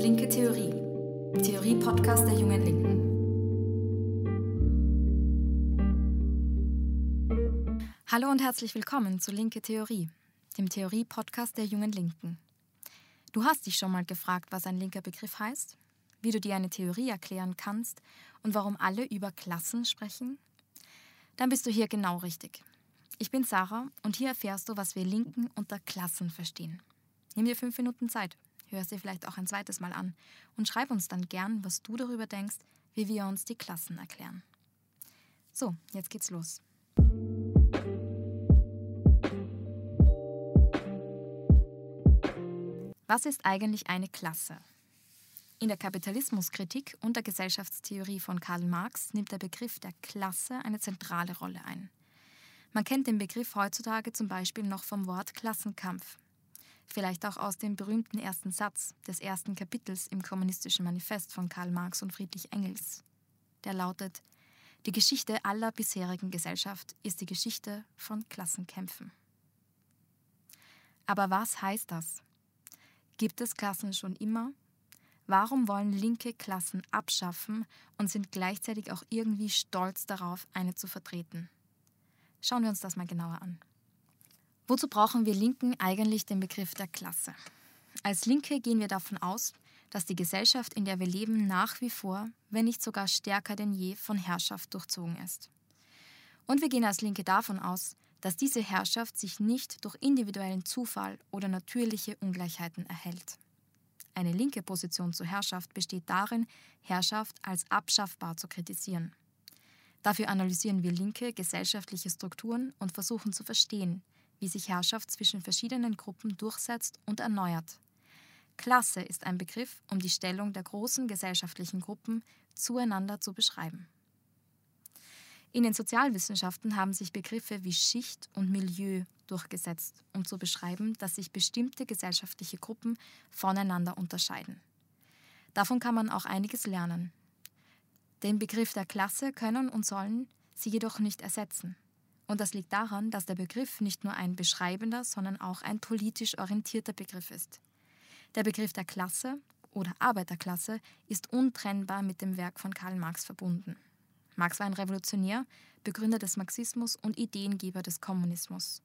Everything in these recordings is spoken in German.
Linke Theorie. Theorie-Podcast der Jungen Linken. Hallo und herzlich willkommen zu Linke Theorie, dem Theorie-Podcast der Jungen Linken. Du hast dich schon mal gefragt, was ein linker Begriff heißt, wie du dir eine Theorie erklären kannst und warum alle über Klassen sprechen? Dann bist du hier genau richtig. Ich bin Sarah und hier erfährst du, was wir Linken unter Klassen verstehen. Nimm dir fünf Minuten Zeit hör dir vielleicht auch ein zweites Mal an und schreib uns dann gern, was du darüber denkst, wie wir uns die Klassen erklären. So, jetzt geht's los. Was ist eigentlich eine Klasse? In der Kapitalismuskritik und der Gesellschaftstheorie von Karl Marx nimmt der Begriff der Klasse eine zentrale Rolle ein. Man kennt den Begriff heutzutage zum Beispiel noch vom Wort Klassenkampf, Vielleicht auch aus dem berühmten ersten Satz des ersten Kapitels im Kommunistischen Manifest von Karl Marx und Friedrich Engels. Der lautet, die Geschichte aller bisherigen Gesellschaft ist die Geschichte von Klassenkämpfen. Aber was heißt das? Gibt es Klassen schon immer? Warum wollen linke Klassen abschaffen und sind gleichzeitig auch irgendwie stolz darauf, eine zu vertreten? Schauen wir uns das mal genauer an. Wozu brauchen wir Linken eigentlich den Begriff der Klasse? Als Linke gehen wir davon aus, dass die Gesellschaft, in der wir leben, nach wie vor, wenn nicht sogar stärker denn je, von Herrschaft durchzogen ist. Und wir gehen als Linke davon aus, dass diese Herrschaft sich nicht durch individuellen Zufall oder natürliche Ungleichheiten erhält. Eine linke Position zur Herrschaft besteht darin, Herrschaft als abschaffbar zu kritisieren. Dafür analysieren wir linke gesellschaftliche Strukturen und versuchen zu verstehen, wie sich Herrschaft zwischen verschiedenen Gruppen durchsetzt und erneuert. Klasse ist ein Begriff, um die Stellung der großen gesellschaftlichen Gruppen zueinander zu beschreiben. In den Sozialwissenschaften haben sich Begriffe wie Schicht und Milieu durchgesetzt, um zu beschreiben, dass sich bestimmte gesellschaftliche Gruppen voneinander unterscheiden. Davon kann man auch einiges lernen. Den Begriff der Klasse können und sollen sie jedoch nicht ersetzen. Und das liegt daran, dass der Begriff nicht nur ein beschreibender, sondern auch ein politisch orientierter Begriff ist. Der Begriff der Klasse oder Arbeiterklasse ist untrennbar mit dem Werk von Karl Marx verbunden. Marx war ein Revolutionär, Begründer des Marxismus und Ideengeber des Kommunismus.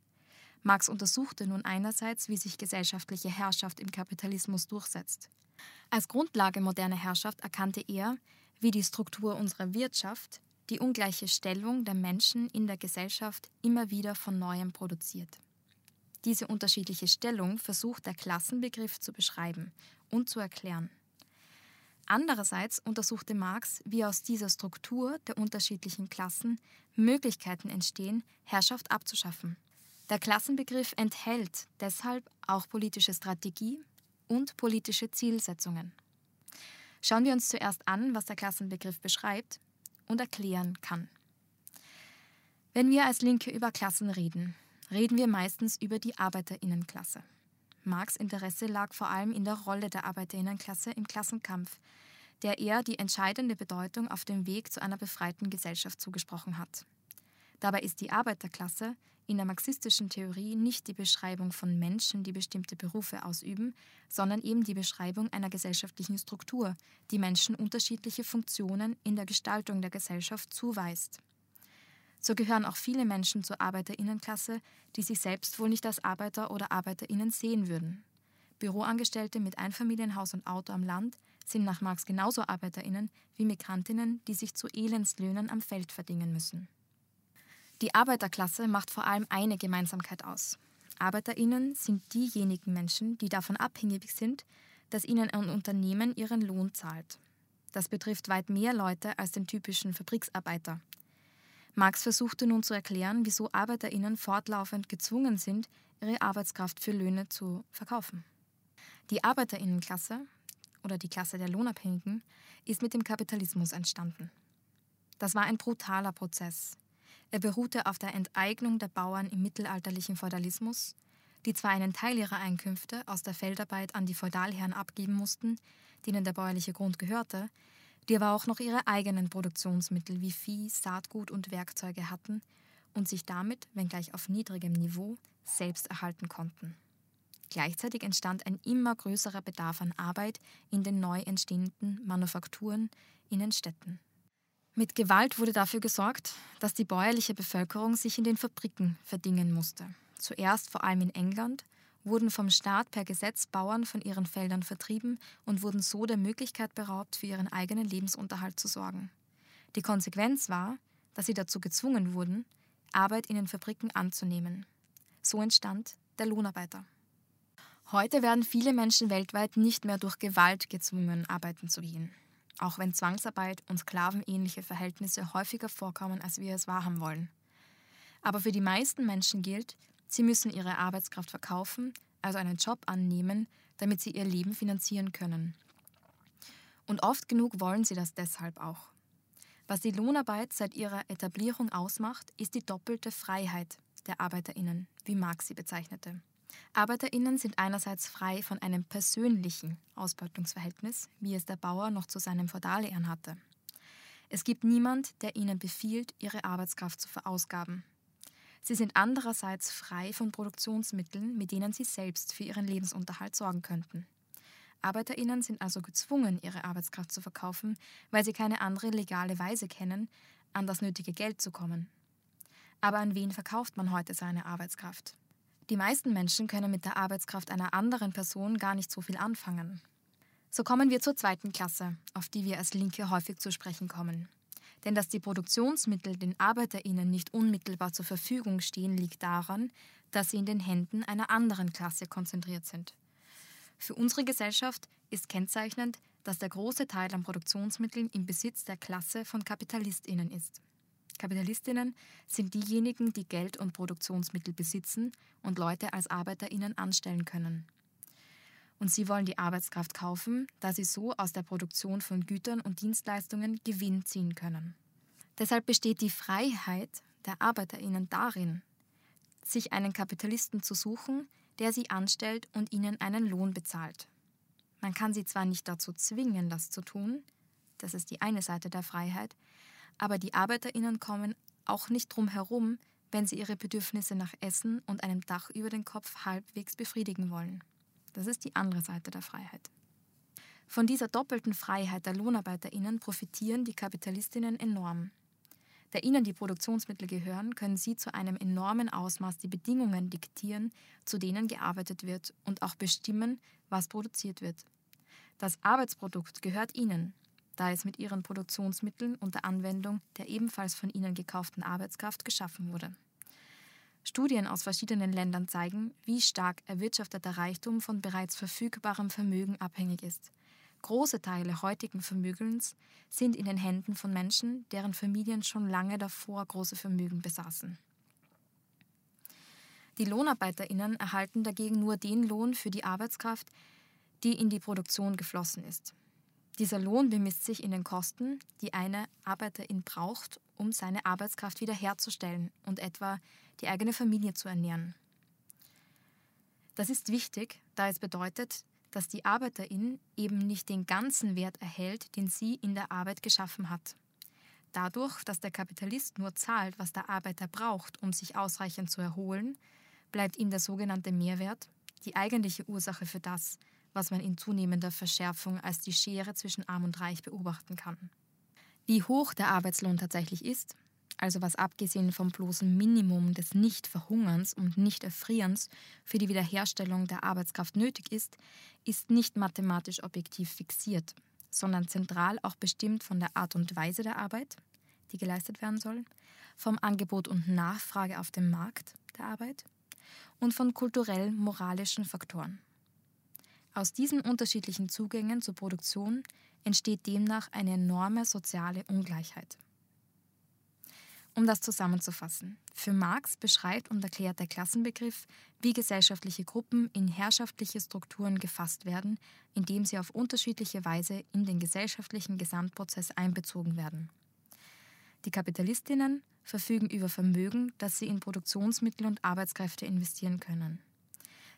Marx untersuchte nun einerseits, wie sich gesellschaftliche Herrschaft im Kapitalismus durchsetzt. Als Grundlage moderner Herrschaft erkannte er, wie die Struktur unserer Wirtschaft, die ungleiche Stellung der Menschen in der Gesellschaft immer wieder von neuem produziert. Diese unterschiedliche Stellung versucht der Klassenbegriff zu beschreiben und zu erklären. Andererseits untersuchte Marx, wie aus dieser Struktur der unterschiedlichen Klassen Möglichkeiten entstehen, Herrschaft abzuschaffen. Der Klassenbegriff enthält deshalb auch politische Strategie und politische Zielsetzungen. Schauen wir uns zuerst an, was der Klassenbegriff beschreibt und erklären kann. Wenn wir als Linke über Klassen reden, reden wir meistens über die Arbeiterinnenklasse. Marx Interesse lag vor allem in der Rolle der Arbeiterinnenklasse im Klassenkampf, der er die entscheidende Bedeutung auf dem Weg zu einer befreiten Gesellschaft zugesprochen hat. Dabei ist die Arbeiterklasse in der marxistischen Theorie nicht die Beschreibung von Menschen, die bestimmte Berufe ausüben, sondern eben die Beschreibung einer gesellschaftlichen Struktur, die Menschen unterschiedliche Funktionen in der Gestaltung der Gesellschaft zuweist. So gehören auch viele Menschen zur Arbeiterinnenklasse, die sich selbst wohl nicht als Arbeiter oder Arbeiterinnen sehen würden. Büroangestellte mit Einfamilienhaus und Auto am Land sind nach Marx genauso Arbeiterinnen wie Migrantinnen, die sich zu Elendslöhnen am Feld verdingen müssen. Die Arbeiterklasse macht vor allem eine Gemeinsamkeit aus. Arbeiterinnen sind diejenigen Menschen, die davon abhängig sind, dass ihnen ein Unternehmen ihren Lohn zahlt. Das betrifft weit mehr Leute als den typischen Fabriksarbeiter. Marx versuchte nun zu erklären, wieso Arbeiterinnen fortlaufend gezwungen sind, ihre Arbeitskraft für Löhne zu verkaufen. Die Arbeiterinnenklasse oder die Klasse der Lohnabhängigen ist mit dem Kapitalismus entstanden. Das war ein brutaler Prozess, er beruhte auf der Enteignung der Bauern im mittelalterlichen Feudalismus, die zwar einen Teil ihrer Einkünfte aus der Feldarbeit an die Feudalherren abgeben mussten, denen der bäuerliche Grund gehörte, die aber auch noch ihre eigenen Produktionsmittel wie Vieh, Saatgut und Werkzeuge hatten und sich damit, wenngleich auf niedrigem Niveau, selbst erhalten konnten. Gleichzeitig entstand ein immer größerer Bedarf an Arbeit in den neu entstehenden Manufakturen in den Städten. Mit Gewalt wurde dafür gesorgt, dass die bäuerliche Bevölkerung sich in den Fabriken verdingen musste. Zuerst vor allem in England wurden vom Staat per Gesetz Bauern von ihren Feldern vertrieben und wurden so der Möglichkeit beraubt, für ihren eigenen Lebensunterhalt zu sorgen. Die Konsequenz war, dass sie dazu gezwungen wurden, Arbeit in den Fabriken anzunehmen. So entstand der Lohnarbeiter. Heute werden viele Menschen weltweit nicht mehr durch Gewalt gezwungen, arbeiten zu gehen. Auch wenn Zwangsarbeit und sklavenähnliche Verhältnisse häufiger vorkommen, als wir es wahrhaben wollen. Aber für die meisten Menschen gilt, sie müssen ihre Arbeitskraft verkaufen, also einen Job annehmen, damit sie ihr Leben finanzieren können. Und oft genug wollen sie das deshalb auch. Was die Lohnarbeit seit ihrer Etablierung ausmacht, ist die doppelte Freiheit der Arbeiterinnen, wie Marx sie bezeichnete. Arbeiterinnen sind einerseits frei von einem persönlichen Ausbeutungsverhältnis, wie es der Bauer noch zu seinem Feudalehren hatte. Es gibt niemand, der ihnen befiehlt, ihre Arbeitskraft zu verausgaben. Sie sind andererseits frei von Produktionsmitteln, mit denen sie selbst für ihren Lebensunterhalt sorgen könnten. Arbeiterinnen sind also gezwungen, ihre Arbeitskraft zu verkaufen, weil sie keine andere legale Weise kennen, an das nötige Geld zu kommen. Aber an wen verkauft man heute seine Arbeitskraft? Die meisten Menschen können mit der Arbeitskraft einer anderen Person gar nicht so viel anfangen. So kommen wir zur zweiten Klasse, auf die wir als Linke häufig zu sprechen kommen. Denn dass die Produktionsmittel den Arbeiterinnen nicht unmittelbar zur Verfügung stehen, liegt daran, dass sie in den Händen einer anderen Klasse konzentriert sind. Für unsere Gesellschaft ist kennzeichnend, dass der große Teil an Produktionsmitteln im Besitz der Klasse von Kapitalistinnen ist. Kapitalistinnen sind diejenigen, die Geld und Produktionsmittel besitzen und Leute als Arbeiterinnen anstellen können. Und sie wollen die Arbeitskraft kaufen, da sie so aus der Produktion von Gütern und Dienstleistungen Gewinn ziehen können. Deshalb besteht die Freiheit der Arbeiterinnen darin, sich einen Kapitalisten zu suchen, der sie anstellt und ihnen einen Lohn bezahlt. Man kann sie zwar nicht dazu zwingen, das zu tun, das ist die eine Seite der Freiheit, aber die Arbeiterinnen kommen auch nicht drum herum, wenn sie ihre Bedürfnisse nach Essen und einem Dach über den Kopf halbwegs befriedigen wollen. Das ist die andere Seite der Freiheit. Von dieser doppelten Freiheit der Lohnarbeiterinnen profitieren die Kapitalistinnen enorm. Da ihnen die Produktionsmittel gehören, können sie zu einem enormen Ausmaß die Bedingungen diktieren, zu denen gearbeitet wird und auch bestimmen, was produziert wird. Das Arbeitsprodukt gehört ihnen, da es mit ihren Produktionsmitteln und der Anwendung der ebenfalls von ihnen gekauften Arbeitskraft geschaffen wurde. Studien aus verschiedenen Ländern zeigen, wie stark erwirtschafteter Reichtum von bereits verfügbarem Vermögen abhängig ist. Große Teile heutigen Vermögens sind in den Händen von Menschen, deren Familien schon lange davor große Vermögen besaßen. Die Lohnarbeiterinnen erhalten dagegen nur den Lohn für die Arbeitskraft, die in die Produktion geflossen ist. Dieser Lohn bemisst sich in den Kosten, die eine Arbeiterin braucht, um seine Arbeitskraft wiederherzustellen und etwa die eigene Familie zu ernähren. Das ist wichtig, da es bedeutet, dass die Arbeiterin eben nicht den ganzen Wert erhält, den sie in der Arbeit geschaffen hat. Dadurch, dass der Kapitalist nur zahlt, was der Arbeiter braucht, um sich ausreichend zu erholen, bleibt ihm der sogenannte Mehrwert, die eigentliche Ursache für das, was man in zunehmender Verschärfung als die Schere zwischen Arm und Reich beobachten kann. Wie hoch der Arbeitslohn tatsächlich ist, also was abgesehen vom bloßen Minimum des Nicht-Verhungerns und Nicht-Erfrierens für die Wiederherstellung der Arbeitskraft nötig ist, ist nicht mathematisch objektiv fixiert, sondern zentral auch bestimmt von der Art und Weise der Arbeit, die geleistet werden soll, vom Angebot und Nachfrage auf dem Markt der Arbeit und von kulturell-moralischen Faktoren. Aus diesen unterschiedlichen Zugängen zur Produktion entsteht demnach eine enorme soziale Ungleichheit. Um das zusammenzufassen. Für Marx beschreibt und erklärt der Klassenbegriff, wie gesellschaftliche Gruppen in herrschaftliche Strukturen gefasst werden, indem sie auf unterschiedliche Weise in den gesellschaftlichen Gesamtprozess einbezogen werden. Die Kapitalistinnen verfügen über Vermögen, das sie in Produktionsmittel und Arbeitskräfte investieren können.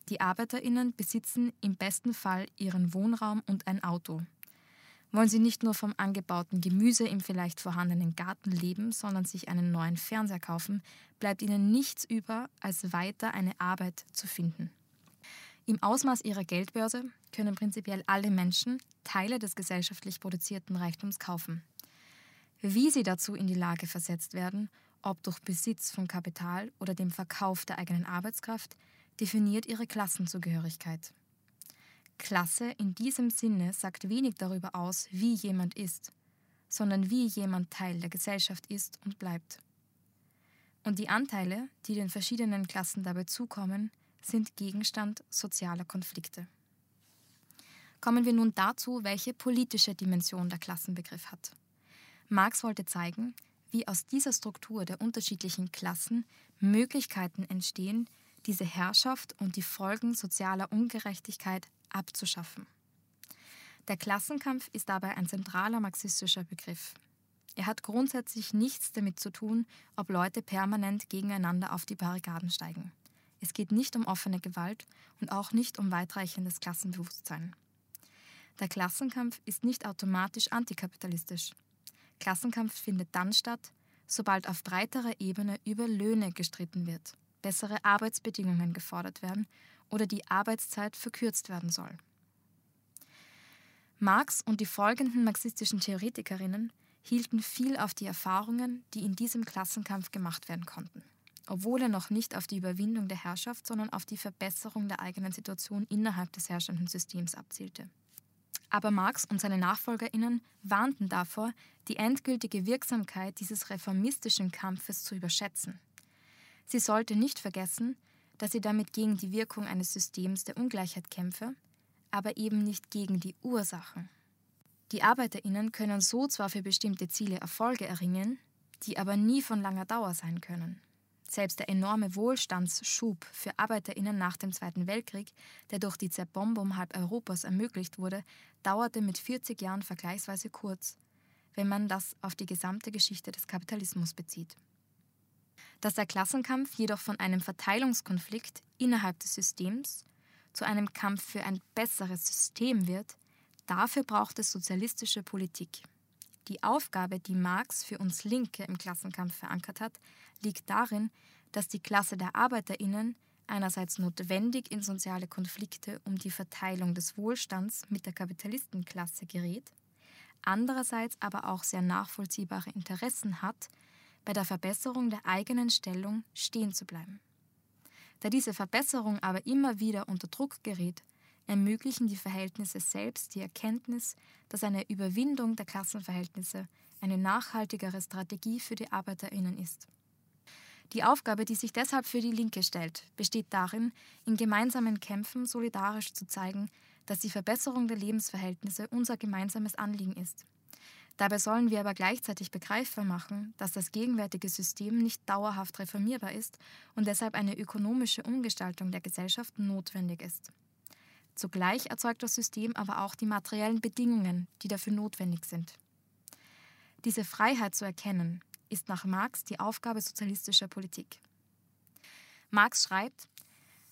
Die Arbeiterinnen besitzen im besten Fall ihren Wohnraum und ein Auto, wollen sie nicht nur vom angebauten Gemüse im vielleicht vorhandenen Garten leben, sondern sich einen neuen Fernseher kaufen, bleibt ihnen nichts über, als weiter eine Arbeit zu finden. Im Ausmaß ihrer Geldbörse können prinzipiell alle Menschen Teile des gesellschaftlich produzierten Reichtums kaufen. Wie sie dazu in die Lage versetzt werden, ob durch Besitz von Kapital oder dem Verkauf der eigenen Arbeitskraft, definiert ihre Klassenzugehörigkeit. Klasse in diesem Sinne sagt wenig darüber aus, wie jemand ist, sondern wie jemand Teil der Gesellschaft ist und bleibt. Und die Anteile, die den verschiedenen Klassen dabei zukommen, sind Gegenstand sozialer Konflikte. Kommen wir nun dazu, welche politische Dimension der Klassenbegriff hat. Marx wollte zeigen, wie aus dieser Struktur der unterschiedlichen Klassen Möglichkeiten entstehen, diese Herrschaft und die Folgen sozialer Ungerechtigkeit abzuschaffen. Der Klassenkampf ist dabei ein zentraler marxistischer Begriff. Er hat grundsätzlich nichts damit zu tun, ob Leute permanent gegeneinander auf die Barrikaden steigen. Es geht nicht um offene Gewalt und auch nicht um weitreichendes Klassenbewusstsein. Der Klassenkampf ist nicht automatisch antikapitalistisch. Klassenkampf findet dann statt, sobald auf breiterer Ebene über Löhne gestritten wird, bessere Arbeitsbedingungen gefordert werden oder die Arbeitszeit verkürzt werden soll. Marx und die folgenden marxistischen Theoretikerinnen hielten viel auf die Erfahrungen, die in diesem Klassenkampf gemacht werden konnten, obwohl er noch nicht auf die Überwindung der Herrschaft, sondern auf die Verbesserung der eigenen Situation innerhalb des herrschenden Systems abzielte. Aber Marx und seine Nachfolgerinnen warnten davor, die endgültige Wirksamkeit dieses reformistischen Kampfes zu überschätzen. Sie sollte nicht vergessen, dass sie damit gegen die Wirkung eines Systems der Ungleichheit kämpfe, aber eben nicht gegen die Ursachen. Die Arbeiterinnen können so zwar für bestimmte Ziele Erfolge erringen, die aber nie von langer Dauer sein können. Selbst der enorme Wohlstandsschub für Arbeiterinnen nach dem Zweiten Weltkrieg, der durch die Zerbombung halb Europas ermöglicht wurde, dauerte mit 40 Jahren vergleichsweise kurz, wenn man das auf die gesamte Geschichte des Kapitalismus bezieht. Dass der Klassenkampf jedoch von einem Verteilungskonflikt innerhalb des Systems zu einem Kampf für ein besseres System wird, dafür braucht es sozialistische Politik. Die Aufgabe, die Marx für uns Linke im Klassenkampf verankert hat, liegt darin, dass die Klasse der Arbeiterinnen einerseits notwendig in soziale Konflikte um die Verteilung des Wohlstands mit der Kapitalistenklasse gerät, andererseits aber auch sehr nachvollziehbare Interessen hat, bei der Verbesserung der eigenen Stellung stehen zu bleiben. Da diese Verbesserung aber immer wieder unter Druck gerät, ermöglichen die Verhältnisse selbst die Erkenntnis, dass eine Überwindung der Klassenverhältnisse eine nachhaltigere Strategie für die Arbeiterinnen ist. Die Aufgabe, die sich deshalb für die Linke stellt, besteht darin, in gemeinsamen Kämpfen solidarisch zu zeigen, dass die Verbesserung der Lebensverhältnisse unser gemeinsames Anliegen ist. Dabei sollen wir aber gleichzeitig begreifbar machen, dass das gegenwärtige System nicht dauerhaft reformierbar ist und deshalb eine ökonomische Umgestaltung der Gesellschaft notwendig ist. Zugleich erzeugt das System aber auch die materiellen Bedingungen, die dafür notwendig sind. Diese Freiheit zu erkennen, ist nach Marx die Aufgabe sozialistischer Politik. Marx schreibt,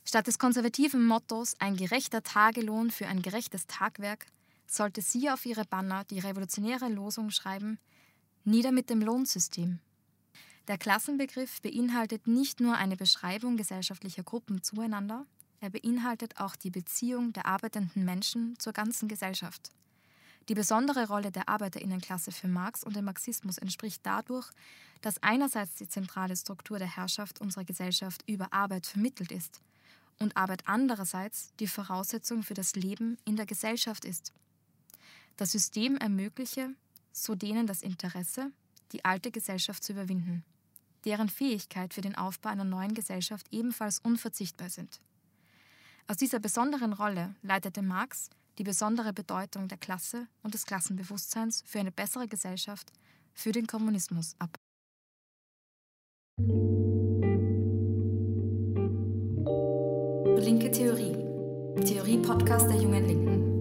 statt des konservativen Mottos ein gerechter Tagelohn für ein gerechtes Tagwerk, sollte sie auf ihre Banner die revolutionäre Losung schreiben, Nieder mit dem Lohnsystem. Der Klassenbegriff beinhaltet nicht nur eine Beschreibung gesellschaftlicher Gruppen zueinander, er beinhaltet auch die Beziehung der arbeitenden Menschen zur ganzen Gesellschaft. Die besondere Rolle der Arbeiterinnenklasse für Marx und den Marxismus entspricht dadurch, dass einerseits die zentrale Struktur der Herrschaft unserer Gesellschaft über Arbeit vermittelt ist und Arbeit andererseits die Voraussetzung für das Leben in der Gesellschaft ist. Das System ermögliche, so denen das Interesse, die alte Gesellschaft zu überwinden, deren Fähigkeit für den Aufbau einer neuen Gesellschaft ebenfalls unverzichtbar sind. Aus dieser besonderen Rolle leitete Marx die besondere Bedeutung der Klasse und des Klassenbewusstseins für eine bessere Gesellschaft, für den Kommunismus ab. Linke Theorie. Theorie-Podcast der Jungen Linken.